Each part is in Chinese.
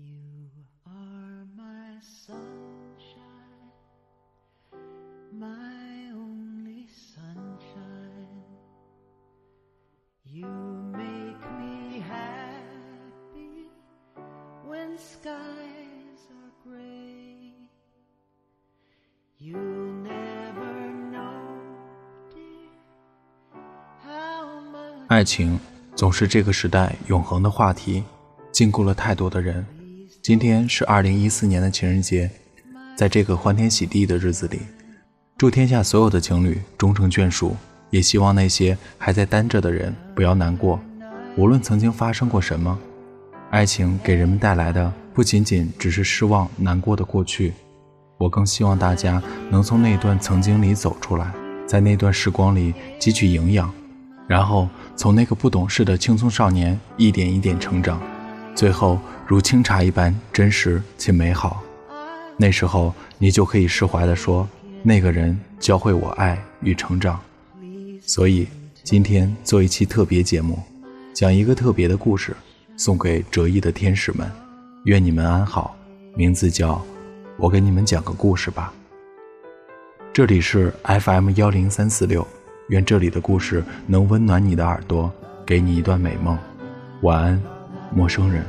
You are my sunshine, my only sunshine. You make me happy when skies are gray，you never know, dear, 爱情总是这个时代永恒的话题，禁锢了太多的人。今天是二零一四年的情人节，在这个欢天喜地的日子里，祝天下所有的情侣终成眷属，也希望那些还在单着的人不要难过。无论曾经发生过什么，爱情给人们带来的不仅仅只是失望、难过的过去。我更希望大家能从那段曾经里走出来，在那段时光里汲取营养，然后从那个不懂事的青葱少年一点一点成长，最后如清茶一般真实且美好。那时候你就可以释怀地说，那个人教会我爱与成长。所以今天做一期特别节目，讲一个特别的故事，送给折翼的天使们，愿你们安好。名字叫。我给你们讲个故事吧。这里是 FM 幺零三四六，愿这里的故事能温暖你的耳朵，给你一段美梦。晚安，陌生人。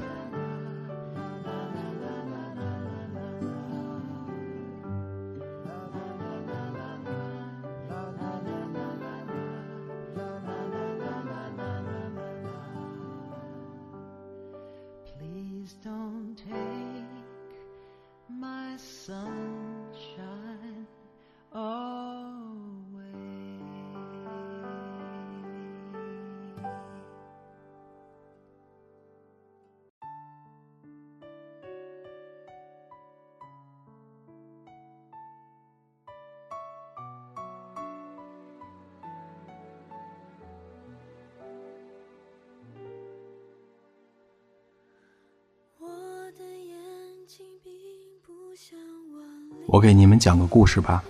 我给你们讲个故事吧。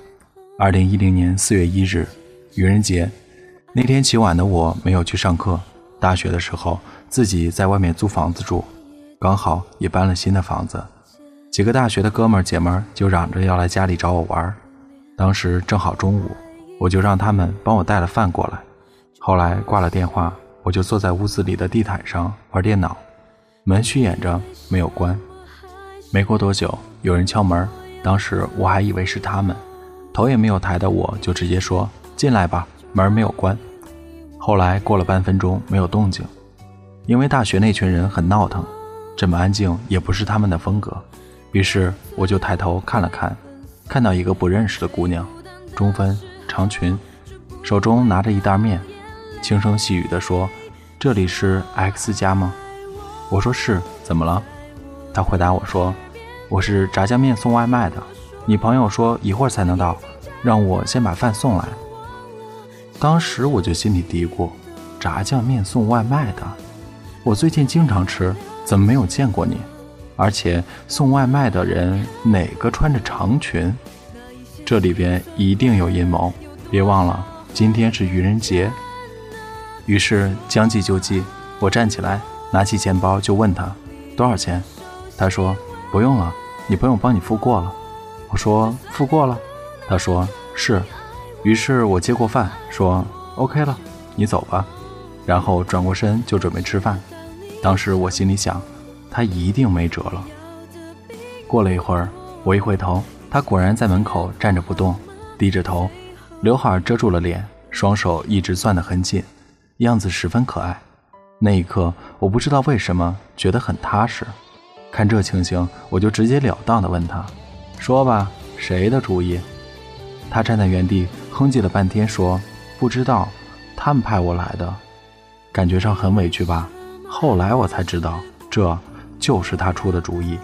二零一零年四月一日，愚人节那天起晚的我没有去上课。大学的时候自己在外面租房子住，刚好也搬了新的房子。几个大学的哥们儿姐们儿就嚷着要来家里找我玩。当时正好中午，我就让他们帮我带了饭过来。后来挂了电话，我就坐在屋子里的地毯上玩电脑，门虚掩着没有关。没过多久，有人敲门，当时我还以为是他们，头也没有抬的我就直接说：“进来吧，门没有关。”后来过了半分钟没有动静，因为大学那群人很闹腾，这么安静也不是他们的风格。于是我就抬头看了看，看到一个不认识的姑娘，中分长裙，手中拿着一袋面，轻声细语地说：“这里是 X 家吗？”我说是，怎么了？她回答我说：“我是炸酱面送外卖的，你朋友说一会儿才能到，让我先把饭送来。”当时我就心里嘀咕：炸酱面送外卖的，我最近经常吃，怎么没有见过你？而且送外卖的人哪个穿着长裙？这里边一定有阴谋！别忘了，今天是愚人节。于是将计就计，我站起来，拿起钱包就问他多少钱。他说不用了，你朋友帮你付过了。我说付过了。他说是。于是我接过饭说 OK 了，你走吧。然后转过身就准备吃饭。当时我心里想，他一定没辙了。过了一会儿，我一回头，他果然在门口站着不动，低着头，刘海遮住了脸，双手一直攥得很紧，样子十分可爱。那一刻，我不知道为什么觉得很踏实。看这情形，我就直截了当地问他：“说吧，谁的主意？”他站在原地哼唧了半天，说：“不知道，他们派我来的。”感觉上很委屈吧？后来我才知道，这就是他出的主意。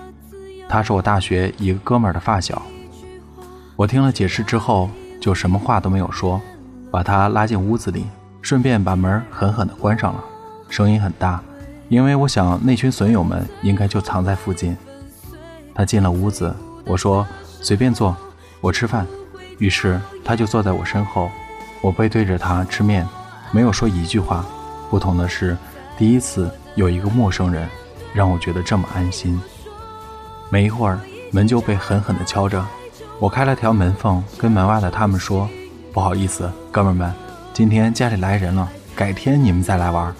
他是我大学一个哥们儿的发小。我听了解释之后，就什么话都没有说，把他拉进屋子里，顺便把门狠狠地关上了，声音很大，因为我想那群损友们应该就藏在附近。他进了屋子，我说：“随便坐，我吃饭。”于是他就坐在我身后，我背对着他吃面，没有说一句话。不同的是，第一次有一个陌生人，让我觉得这么安心。没一会儿，门就被狠狠地敲着。我开了条门缝，跟门外的他们说：“不好意思，哥们们，今天家里来人了，改天你们再来玩。”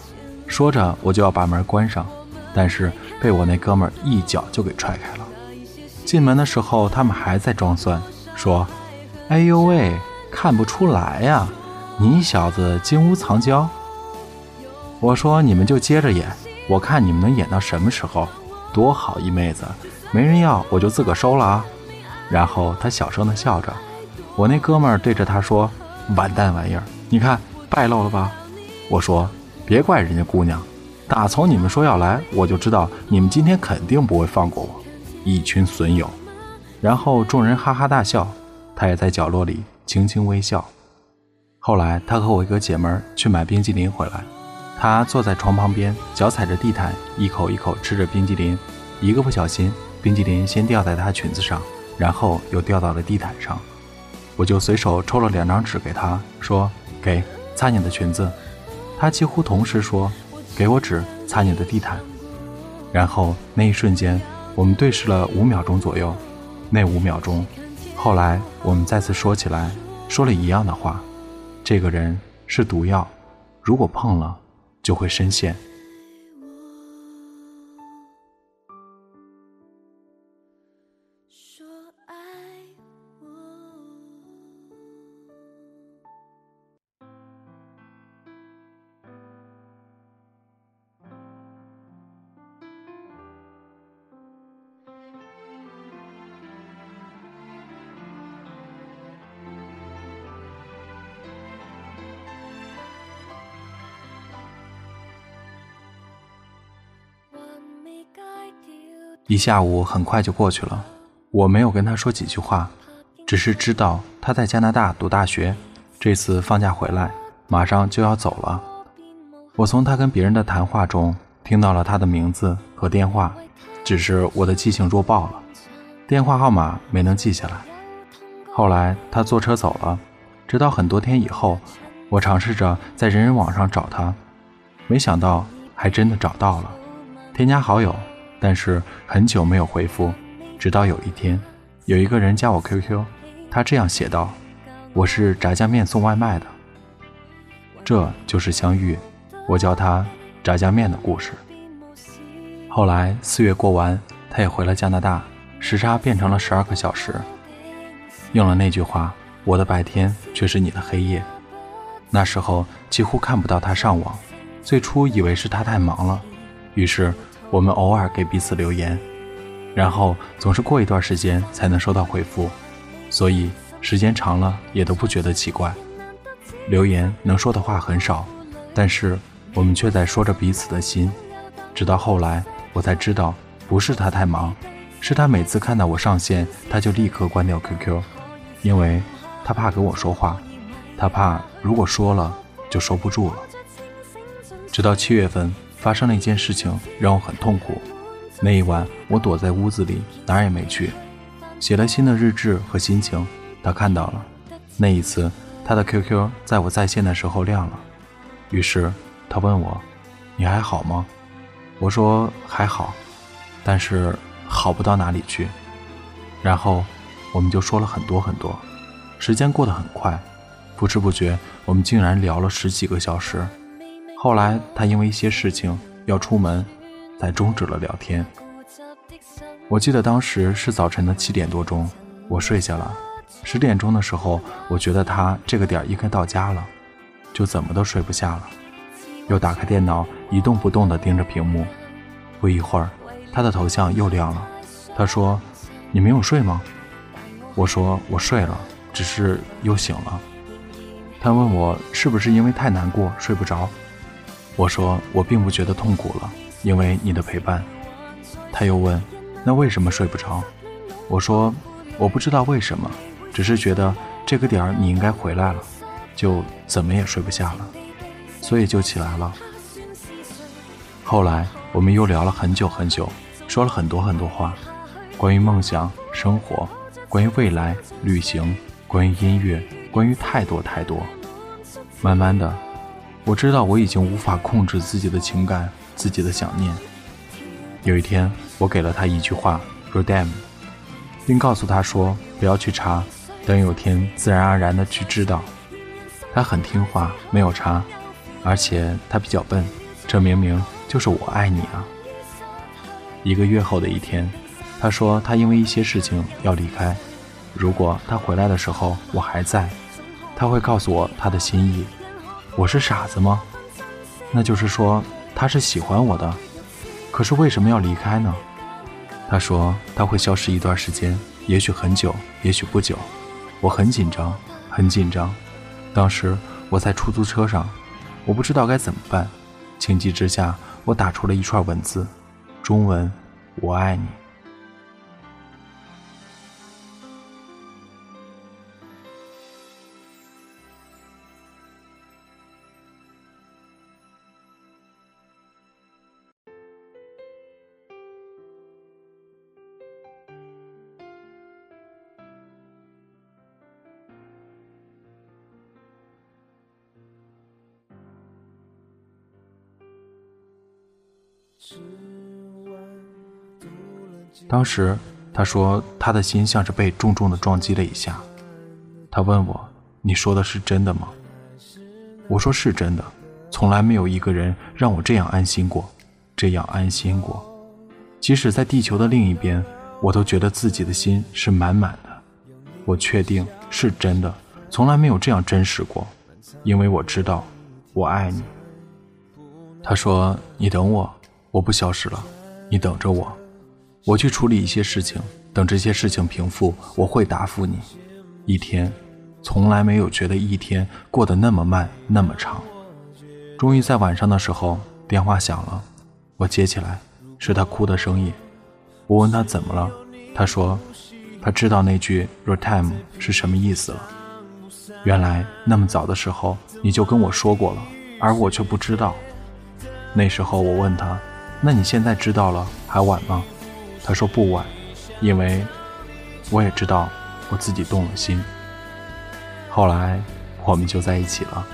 说着，我就要把门关上，但是被我那哥们一脚就给踹开了。进门的时候，他们还在装蒜，说：“哎呦喂，看不出来呀，你小子金屋藏娇。”我说：“你们就接着演，我看你们能演到什么时候。多好一妹子，没人要我就自个收了啊。”然后他小声的笑着，我那哥们对着他说：“完蛋玩意儿，你看败露了吧？”我说：“别怪人家姑娘，打从你们说要来，我就知道你们今天肯定不会放过我，一群损友。”然后众人哈哈大笑，他也在角落里轻轻微笑。后来他和我一个姐们儿去买冰激凌回来，他坐在床旁边，脚踩着地毯，一口一口吃着冰激凌，一个不小心，冰激凌先掉在他裙子上。然后又掉到了地毯上，我就随手抽了两张纸给他，说：“给擦你的裙子。”他几乎同时说：“给我纸擦你的地毯。”然后那一瞬间，我们对视了五秒钟左右。那五秒钟，后来我们再次说起来，说了一样的话：“这个人是毒药，如果碰了，就会深陷。”一下午很快就过去了，我没有跟他说几句话，只是知道他在加拿大读大学，这次放假回来，马上就要走了。我从他跟别人的谈话中听到了他的名字和电话，只是我的记性弱爆了，电话号码没能记下来。后来他坐车走了，直到很多天以后，我尝试着在人人网上找他，没想到还真的找到了，添加好友。但是很久没有回复，直到有一天，有一个人加我 QQ，他这样写道：“我是炸酱面送外卖的。”这就是相遇，我叫他炸酱面的故事。后来四月过完，他也回了加拿大，时差变成了十二个小时。用了那句话：“我的白天却是你的黑夜。”那时候几乎看不到他上网，最初以为是他太忙了，于是。我们偶尔给彼此留言，然后总是过一段时间才能收到回复，所以时间长了也都不觉得奇怪。留言能说的话很少，但是我们却在说着彼此的心。直到后来，我才知道不是他太忙，是他每次看到我上线，他就立刻关掉 QQ，因为他怕跟我说话，他怕如果说了就收不住了。直到七月份。发生了一件事情，让我很痛苦。那一晚，我躲在屋子里，哪儿也没去，写了新的日志和心情。他看到了。那一次，他的 QQ 在我在线的时候亮了，于是他问我：“你还好吗？”我说：“还好，但是好不到哪里去。”然后我们就说了很多很多，时间过得很快，不知不觉我们竟然聊了十几个小时。后来，他因为一些事情要出门，才终止了聊天。我记得当时是早晨的七点多钟，我睡下了。十点钟的时候，我觉得他这个点应该到家了，就怎么都睡不下了。又打开电脑，一动不动地盯着屏幕。不一会儿，他的头像又亮了。他说：“你没有睡吗？”我说：“我睡了，只是又醒了。”他问我是不是因为太难过睡不着。我说我并不觉得痛苦了，因为你的陪伴。他又问，那为什么睡不着？我说我不知道为什么，只是觉得这个点儿你应该回来了，就怎么也睡不下了，所以就起来了。后来我们又聊了很久很久，说了很多很多话，关于梦想、生活，关于未来、旅行，关于音乐，关于太多太多。慢慢的。我知道我已经无法控制自己的情感，自己的想念。有一天，我给了他一句话，Rodam，并告诉他说不要去查，等有天自然而然的去知道。他很听话，没有查，而且他比较笨，这明明就是我爱你啊。一个月后的一天，他说他因为一些事情要离开，如果他回来的时候我还在，他会告诉我他的心意。我是傻子吗？那就是说他是喜欢我的，可是为什么要离开呢？他说他会消失一段时间，也许很久，也许不久。我很紧张，很紧张。当时我在出租车上，我不知道该怎么办。情急之下，我打出了一串文字，中文：“我爱你。”当时他说他的心像是被重重的撞击了一下。他问我：“你说的是真的吗？”我说：“是真的，从来没有一个人让我这样安心过，这样安心过。即使在地球的另一边，我都觉得自己的心是满满的。我确定是真的，从来没有这样真实过，因为我知道我爱你。”他说：“你等我。”我不消失了，你等着我，我去处理一些事情。等这些事情平复，我会答复你。一天，从来没有觉得一天过得那么慢，那么长。终于在晚上的时候，电话响了，我接起来，是他哭的声音。我问他怎么了，他说，他知道那句 “retime” 是什么意思了。原来那么早的时候你就跟我说过了，而我却不知道。那时候我问他。那你现在知道了还晚吗？他说不晚，因为我也知道我自己动了心。后来我们就在一起了。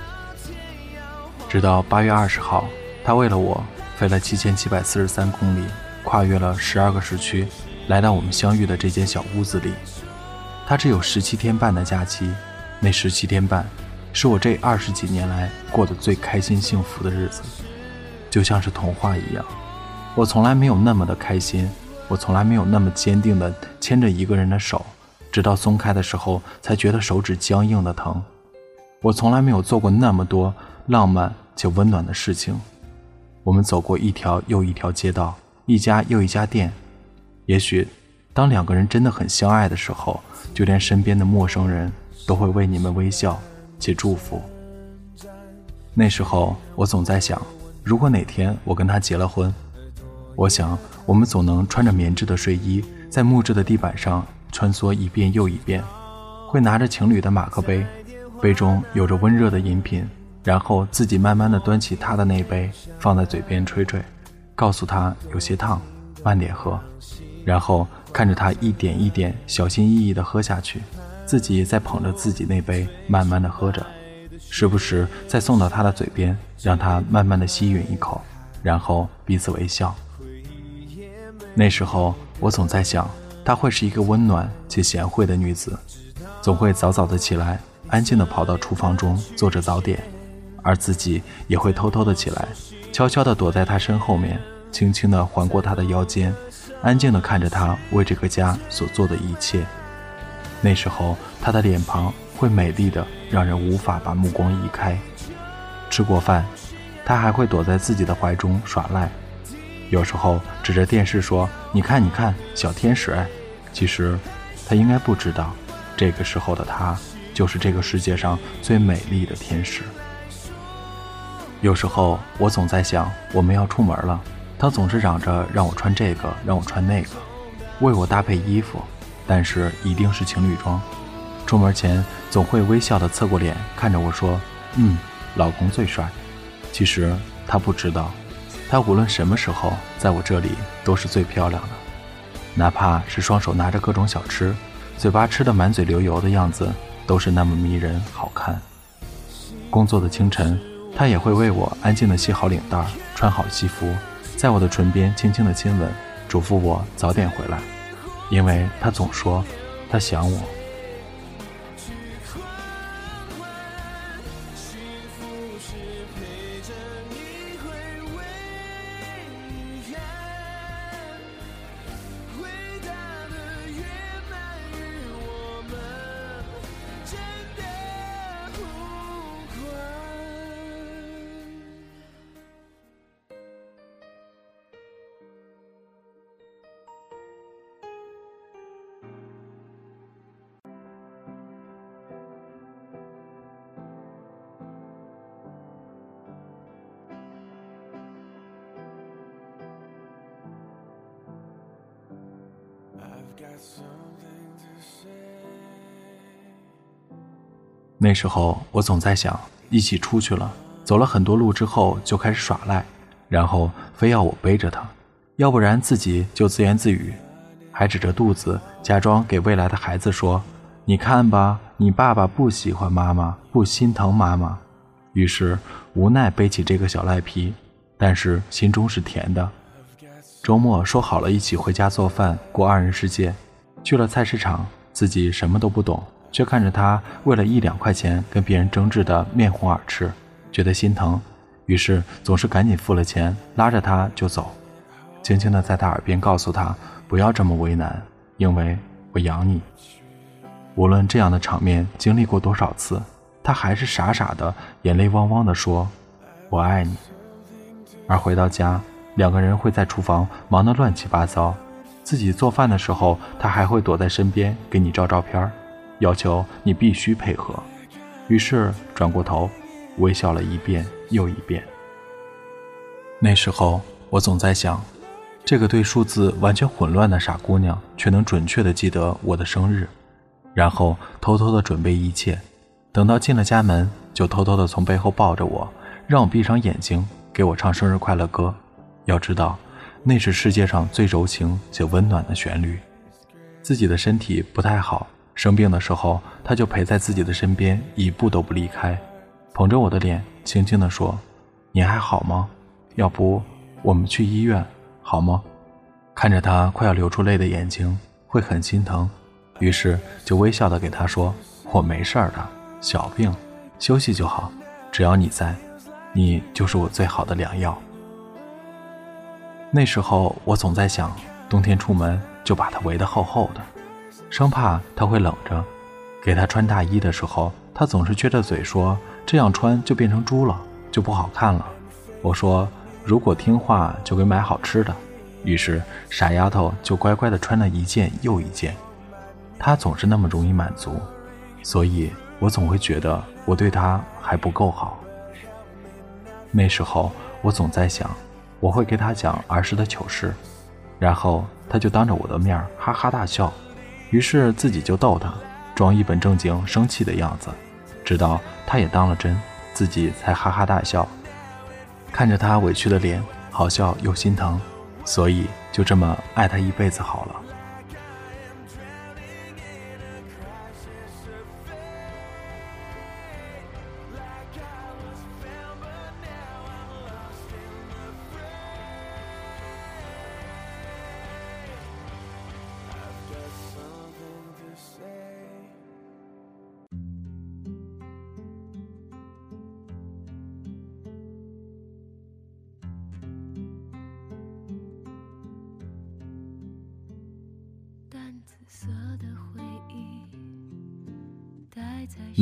直到八月二十号，他为了我飞了七千七百四十三公里，跨越了十二个时区，来到我们相遇的这间小屋子里。他只有十七天半的假期，那十七天半是我这二十几年来过得最开心幸福的日子，就像是童话一样。我从来没有那么的开心，我从来没有那么坚定的牵着一个人的手，直到松开的时候才觉得手指僵硬的疼。我从来没有做过那么多浪漫且温暖的事情。我们走过一条又一条街道，一家又一家店。也许，当两个人真的很相爱的时候，就连身边的陌生人都会为你们微笑且祝福。那时候，我总在想，如果哪天我跟他结了婚。我想，我们总能穿着棉质的睡衣，在木质的地板上穿梭一遍又一遍，会拿着情侣的马克杯，杯中有着温热的饮品，然后自己慢慢的端起他的那杯，放在嘴边吹吹，告诉他有些烫，慢点喝，然后看着他一点一点小心翼翼的喝下去，自己再捧着自己那杯慢慢的喝着，时不时再送到他的嘴边，让他慢慢的吸吮一口，然后彼此微笑。那时候，我总在想，她会是一个温暖且贤惠的女子，总会早早的起来，安静的跑到厨房中做着早点，而自己也会偷偷的起来，悄悄的躲在她身后面，轻轻的环过她的腰间，安静的看着她为这个家所做的一切。那时候，她的脸庞会美丽的让人无法把目光移开。吃过饭，她还会躲在自己的怀中耍赖。有时候指着电视说：“你看，你看，小天使。”其实，他应该不知道，这个时候的他就是这个世界上最美丽的天使。有时候我总在想，我们要出门了，他总是嚷着让我穿这个，让我穿那个，为我搭配衣服，但是一定是情侣装。出门前总会微笑的侧过脸看着我说：“嗯，老公最帅。”其实他不知道。她无论什么时候在我这里都是最漂亮的，哪怕是双手拿着各种小吃，嘴巴吃的满嘴流油的样子，都是那么迷人好看。工作的清晨，她也会为我安静的系好领带，穿好西服，在我的唇边轻轻的亲吻，嘱咐我早点回来。因为他总说他想我。那时候我总在想，一起出去了，走了很多路之后就开始耍赖，然后非要我背着他，要不然自己就自言自语，还指着肚子假装给未来的孩子说：“你看吧，你爸爸不喜欢妈妈，不心疼妈妈。”于是无奈背起这个小赖皮，但是心中是甜的。周末说好了一起回家做饭过二人世界，去了菜市场，自己什么都不懂，却看着他为了一两块钱跟别人争执的面红耳赤，觉得心疼，于是总是赶紧付了钱，拉着他就走，轻轻的在他耳边告诉他不要这么为难，因为我养你。无论这样的场面经历过多少次，他还是傻傻的眼泪汪汪的说：“我爱你。”而回到家。两个人会在厨房忙得乱七八糟，自己做饭的时候，他还会躲在身边给你照照片，要求你必须配合。于是转过头，微笑了一遍又一遍。那时候我总在想，这个对数字完全混乱的傻姑娘，却能准确的记得我的生日，然后偷偷的准备一切，等到进了家门，就偷偷的从背后抱着我，让我闭上眼睛，给我唱生日快乐歌。要知道，那是世界上最柔情且温暖的旋律。自己的身体不太好，生病的时候，他就陪在自己的身边，一步都不离开，捧着我的脸，轻轻地说：“你还好吗？要不我们去医院好吗？”看着他快要流出泪的眼睛，会很心疼，于是就微笑的给他说：“我没事的，小病，休息就好。只要你在，你就是我最好的良药。”那时候我总在想，冬天出门就把它围得厚厚的，生怕它会冷着。给它穿大衣的时候，它总是撅着嘴说：“这样穿就变成猪了，就不好看了。”我说：“如果听话，就给买好吃的。”于是傻丫头就乖乖地穿了一件又一件。她总是那么容易满足，所以我总会觉得我对她还不够好。那时候我总在想。我会给他讲儿时的糗事，然后他就当着我的面哈哈大笑，于是自己就逗他，装一本正经生气的样子，直到他也当了真，自己才哈哈大笑。看着他委屈的脸，好笑又心疼，所以就这么爱他一辈子好了。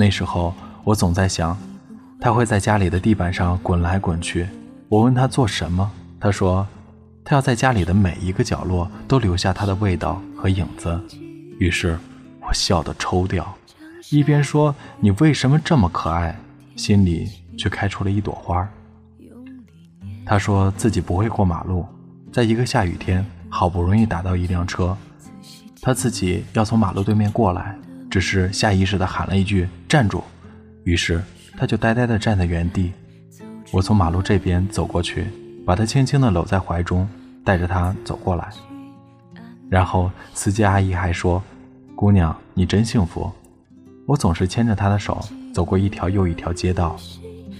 那时候我总在想，他会在家里的地板上滚来滚去。我问他做什么，他说他要在家里的每一个角落都留下他的味道和影子。于是我笑得抽掉，一边说你为什么这么可爱，心里却开出了一朵花。他说自己不会过马路，在一个下雨天，好不容易打到一辆车。他自己要从马路对面过来，只是下意识地喊了一句“站住”，于是他就呆呆地站在原地。我从马路这边走过去，把他轻轻地搂在怀中，带着他走过来。然后司机阿姨还说：“姑娘，你真幸福。”我总是牵着她的手走过一条又一条街道，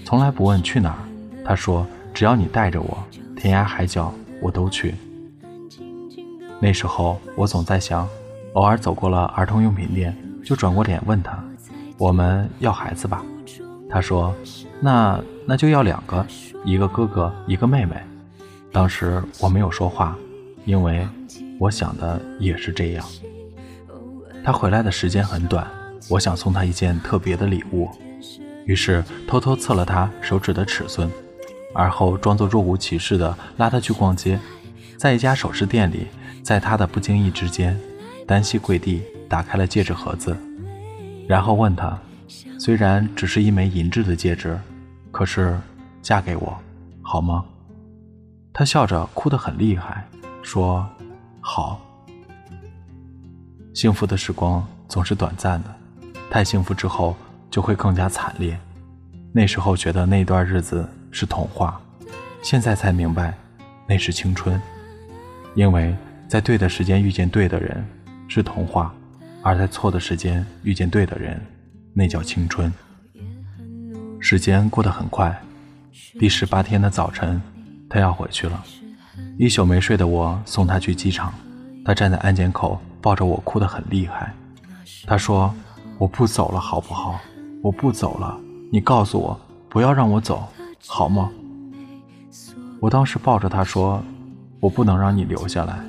从来不问去哪儿。她说：“只要你带着我，天涯海角我都去。”那时候我总在想，偶尔走过了儿童用品店，就转过脸问他：“我们要孩子吧？”他说：“那那就要两个，一个哥哥，一个妹妹。”当时我没有说话，因为我想的也是这样。他回来的时间很短，我想送他一件特别的礼物，于是偷偷测了他手指的尺寸，而后装作若无其事的拉他去逛街，在一家首饰店里，在他的不经意之间，单膝跪地打开了戒指盒子，然后问他：“虽然只是一枚银质的戒指，可是嫁给我好吗？”他笑着哭得很厉害，说：“好。”幸福的时光总是短暂的，太幸福之后就会更加惨烈。那时候觉得那段日子是童话，现在才明白那是青春。因为在对的时间遇见对的人是童话，而在错的时间遇见对的人，那叫青春。时间过得很快，第十八天的早晨，他要回去了。一宿没睡的我送他去机场，他站在安检口。抱着我哭得很厉害，他说：“我不走了，好不好？我不走了，你告诉我，不要让我走，好吗？”我当时抱着他说：“我不能让你留下来，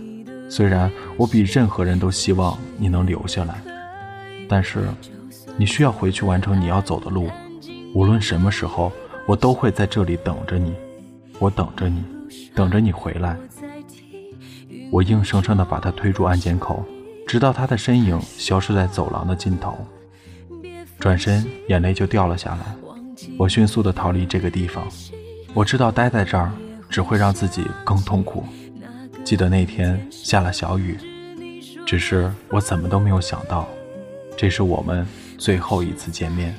虽然我比任何人都希望你能留下来，但是你需要回去完成你要走的路。无论什么时候，我都会在这里等着你，我等着你，等着你回来。”我硬生生地把他推入安检口。直到他的身影消失在走廊的尽头，转身眼泪就掉了下来。我迅速地逃离这个地方。我知道待在这儿只会让自己更痛苦。记得那天下了小雨，只是我怎么都没有想到，这是我们最后一次见面。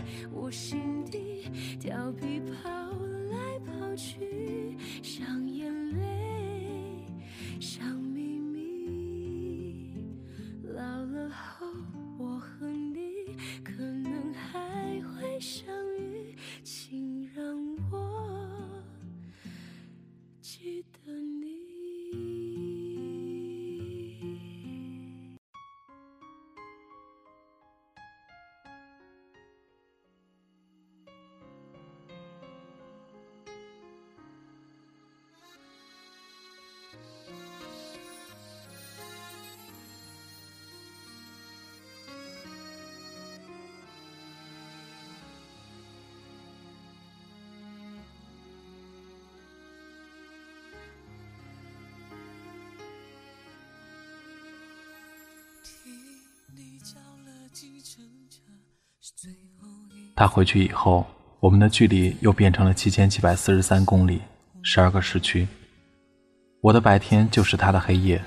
他回去以后，我们的距离又变成了七千七百四十三公里，十二个时区。我的白天就是他的黑夜，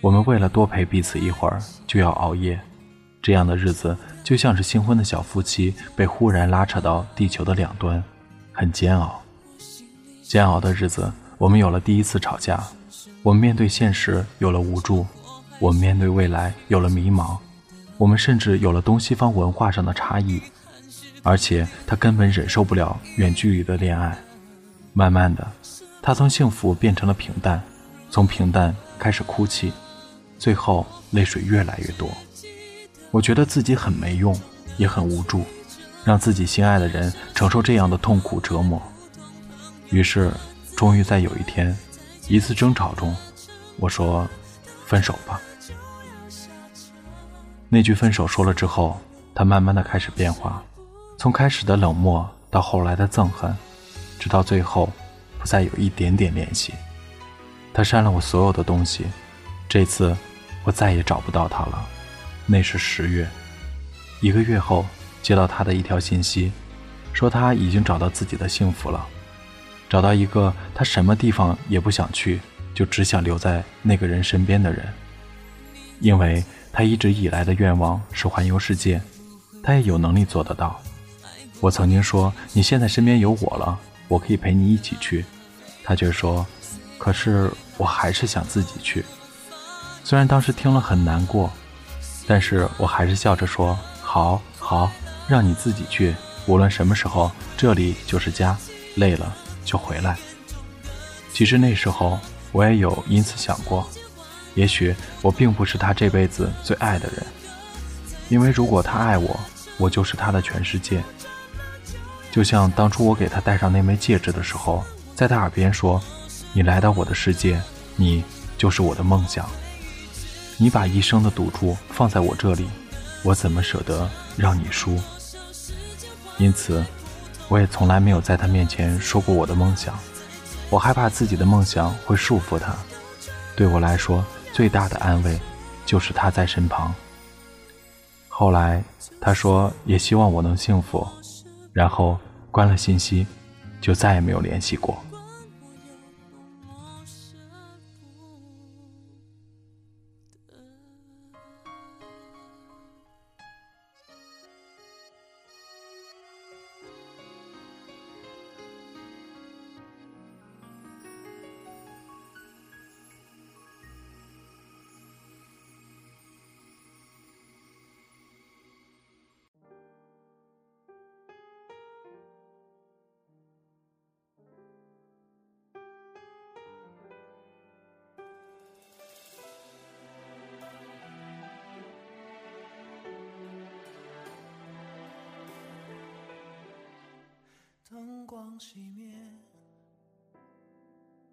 我们为了多陪彼此一会儿，就要熬夜。这样的日子就像是新婚的小夫妻被忽然拉扯到地球的两端，很煎熬。煎熬的日子，我们有了第一次吵架，我们面对现实有了无助，我们面对未来有了迷茫。我们甚至有了东西方文化上的差异，而且他根本忍受不了远距离的恋爱。慢慢的，他从幸福变成了平淡，从平淡开始哭泣，最后泪水越来越多。我觉得自己很没用，也很无助，让自己心爱的人承受这样的痛苦折磨。于是，终于在有一天，一次争吵中，我说：“分手吧。”那句分手说了之后，他慢慢的开始变化，从开始的冷漠到后来的憎恨，直到最后不再有一点点联系。他删了我所有的东西，这次我再也找不到他了。那是十月，一个月后接到他的一条信息，说他已经找到自己的幸福了，找到一个他什么地方也不想去，就只想留在那个人身边的人，因为。他一直以来的愿望是环游世界，他也有能力做得到。我曾经说：“你现在身边有我了，我可以陪你一起去。”他却说：“可是我还是想自己去。”虽然当时听了很难过，但是我还是笑着说：“好，好，让你自己去。无论什么时候，这里就是家。累了就回来。”其实那时候我也有因此想过。也许我并不是他这辈子最爱的人，因为如果他爱我，我就是他的全世界。就像当初我给他戴上那枚戒指的时候，在他耳边说：“你来到我的世界，你就是我的梦想。你把一生的赌注放在我这里，我怎么舍得让你输？”因此，我也从来没有在他面前说过我的梦想。我害怕自己的梦想会束缚他。对我来说，最大的安慰就是他在身旁。后来他说也希望我能幸福，然后关了信息，就再也没有联系过。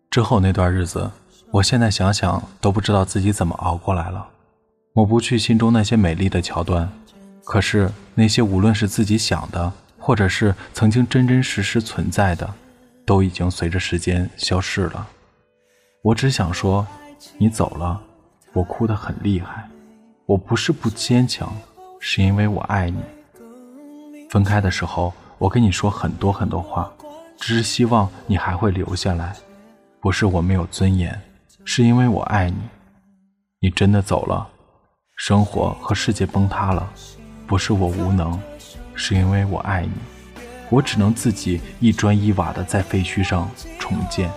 之后那段日子，我现在想想都不知道自己怎么熬过来了。抹不去心中那些美丽的桥段，可是那些无论是自己想的，或者是曾经真真实实存在的，都已经随着时间消逝了。我只想说，你走了，我哭得很厉害。我不是不坚强，是因为我爱你。分开的时候。我跟你说很多很多话，只是希望你还会留下来。不是我没有尊严，是因为我爱你。你真的走了，生活和世界崩塌了，不是我无能，是因为我爱你。我只能自己一砖一瓦的在废墟上重建。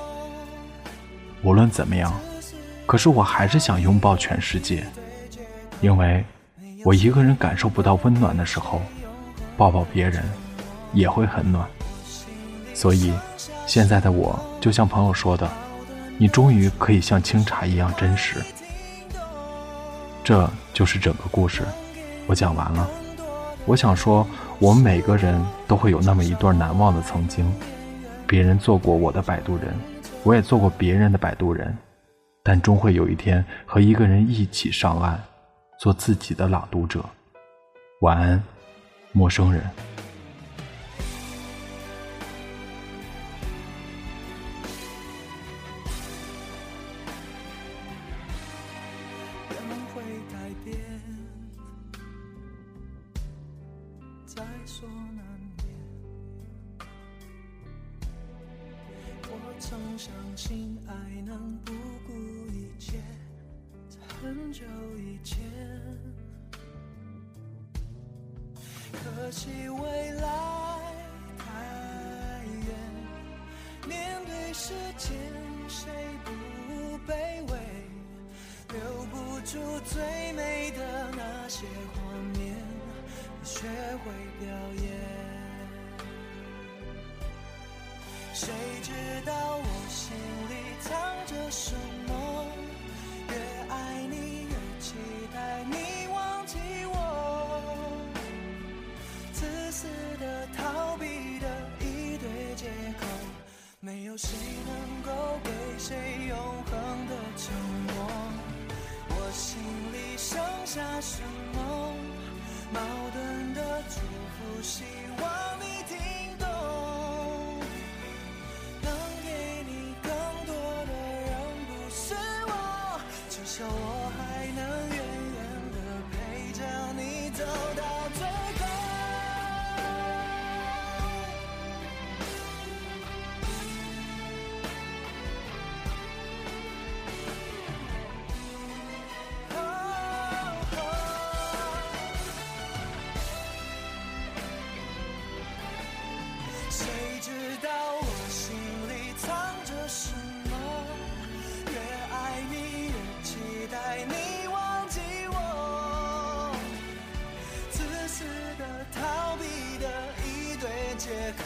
无论怎么样，可是我还是想拥抱全世界，因为我一个人感受不到温暖的时候，抱抱别人。也会很暖，所以现在的我就像朋友说的，你终于可以像清茶一样真实。这就是整个故事，我讲完了。我想说，我们每个人都会有那么一段难忘的曾经，别人做过我的摆渡人，我也做过别人的摆渡人，但终会有一天和一个人一起上岸，做自己的朗读者。晚安，陌生人。会改变，在所难免。我曾相信爱能不顾一切，在很久以前。可惜未来太远，面对时间，谁不卑微？留不住最美的那些画面。学会表演，谁知道我心里藏着什么？越爱你越期待你下什借口，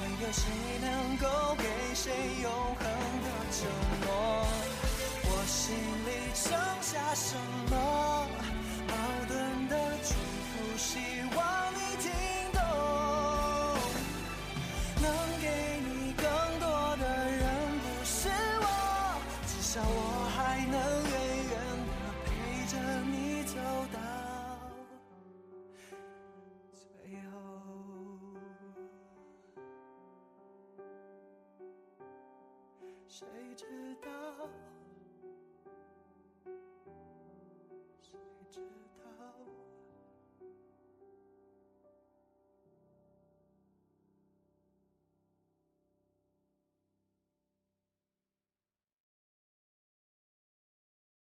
没有谁能够给谁永恒的承诺。我。心里剩下什么？谁知道？